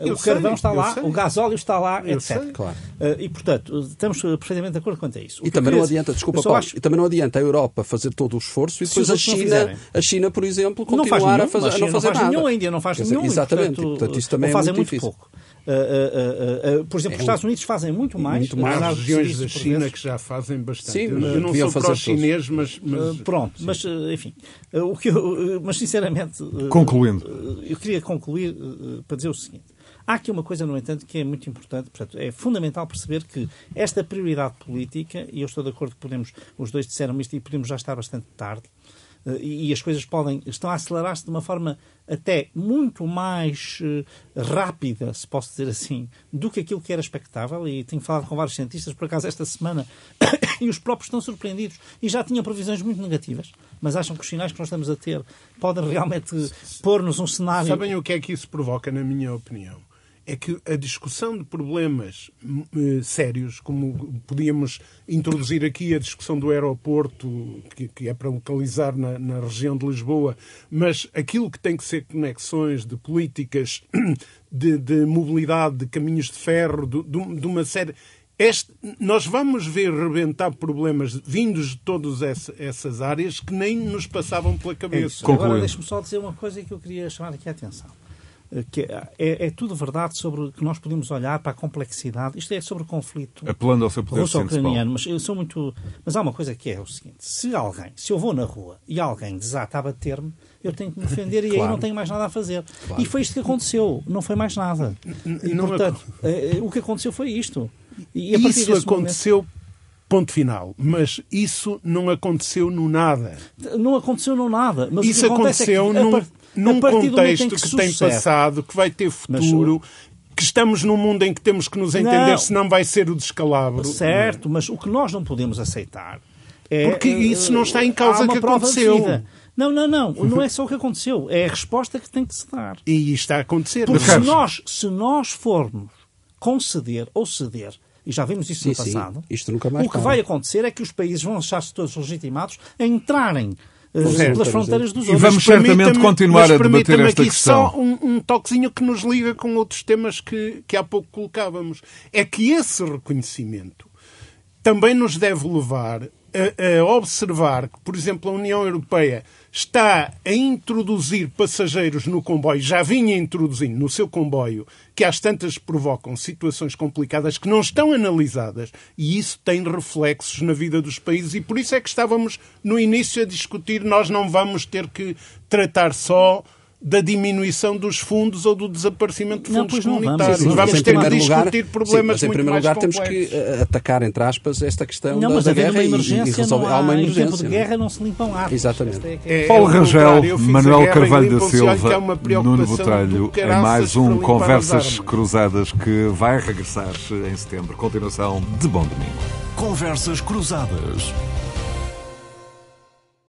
eu o sei, carvão está lá, sei. o gasóleo está lá, eu etc. Sei. Claro. Uh, e, portanto, estamos perfeitamente de acordo quanto a isso. O e também não adianta, desculpa, Paulo, acho... e também não adianta a Europa fazer todo o esforço e depois a China, a China, por exemplo, continuar nenhum, a, fazer, a não fazer não faz nada. Nenhum, a Índia não faz dizer, nenhum. Exatamente, portanto, portanto, isso também é muito, muito difícil. pouco. Uh, uh, uh, por exemplo, é os Estados Unidos fazem muito mais. Muito mais. Há regiões da China que já fazem bastante. Sim, eu, eu não sou para os chineses, mas, mas... pronto, sim. mas enfim. o que eu, mas sinceramente. Concluindo. eu queria concluir para dizer o seguinte. Há aqui uma coisa, no entanto, que é muito importante, portanto, é fundamental perceber que esta prioridade política, e eu estou de acordo que podemos, os dois disseram isto e podemos já estar bastante tarde, eh, e as coisas podem, estão a acelerar-se de uma forma até muito mais uh, rápida, se posso dizer assim, do que aquilo que era expectável. E tenho falado com vários cientistas, por acaso, esta semana, e os próprios estão surpreendidos. E já tinham previsões muito negativas, mas acham que os sinais que nós estamos a ter podem realmente pôr-nos um cenário. Sabem o que é que isso provoca, na minha opinião? É que a discussão de problemas uh, sérios, como podíamos introduzir aqui a discussão do aeroporto, que, que é para localizar na, na, região de Lisboa, mas aquilo que tem que ser conexões de políticas de, de mobilidade, de caminhos de ferro, de, de uma série. Este, nós vamos ver rebentar problemas vindos de todas essa, essas áreas que nem nos passavam pela cabeça. É Agora, deixe-me só dizer uma coisa que eu queria chamar aqui a atenção que é, é, tudo verdade sobre que nós podemos olhar para a complexidade. Isto é sobre o conflito Apelando ao seu poder russo-ucraniano. Mas eu sou muito. Mas há uma coisa que é o seguinte: se alguém, se eu vou na rua e alguém desata a bater-me, eu tenho que me defender e claro. aí não tenho mais nada a fazer. Claro. E foi isto que aconteceu, não foi mais nada. E, não portanto, é... o que aconteceu foi isto. E isso aconteceu. Momento... Ponto final. Mas isso não aconteceu no nada. Não aconteceu no nada. Mas isso aconteceu é que, num, num contexto que, que tem passado, que vai ter futuro, mas, que estamos num mundo em que temos que nos entender, não, senão vai ser o descalabro. Certo, mas o que nós não podemos aceitar É, Porque isso não está em causa que aconteceu. Não, não, não. Não é só o que aconteceu. É a resposta que tem que se dar. E isto está a acontecer. Porque se nós, se nós formos conceder ou ceder, e já vimos isso Sim, no sim. passado, Isto nunca mais o que para. vai acontecer é que os países vão achar-se todos legitimados a entrarem eh, Certo, pelas fronteiras dos E outros. vamos Mas certamente continuar mas a debater esta aqui questão. só um, um toquezinho que nos liga com outros temas que, que há pouco colocávamos. É que esse reconhecimento também nos deve levar a, a observar que, por exemplo, a União Europeia está a introduzir passageiros no comboio, já vinha introduzindo no seu comboio, que às tantas provocam situações complicadas que não estão analisadas e isso tem reflexos na vida dos países e por isso é que estávamos no início a discutir, nós não vamos ter que tratar só da diminuição dos fundos ou do desaparecimento de Não, fundos pois não vamos. comunitários. Sim, sim, vamos Mas, em ter que primeiro lugar- discutir sim, problemas mas em muito primeiro mais lugar temos complexos. que eh, atacar, entre aspas, esta questão Não, da, mas da guerra uma e- e, emergência, resolver. não há, há uma em emergência. tempo de não é? guerra não se limpam árvores. Exatamente. É é- É, Paulo Rangel, Manuel e Carvalho da Silva, é Nuno Botelho, é mais um Conversas. Cruzadas que vai regressar em setembro. Continuação de Bom Domingo. Conversas Cruzadas.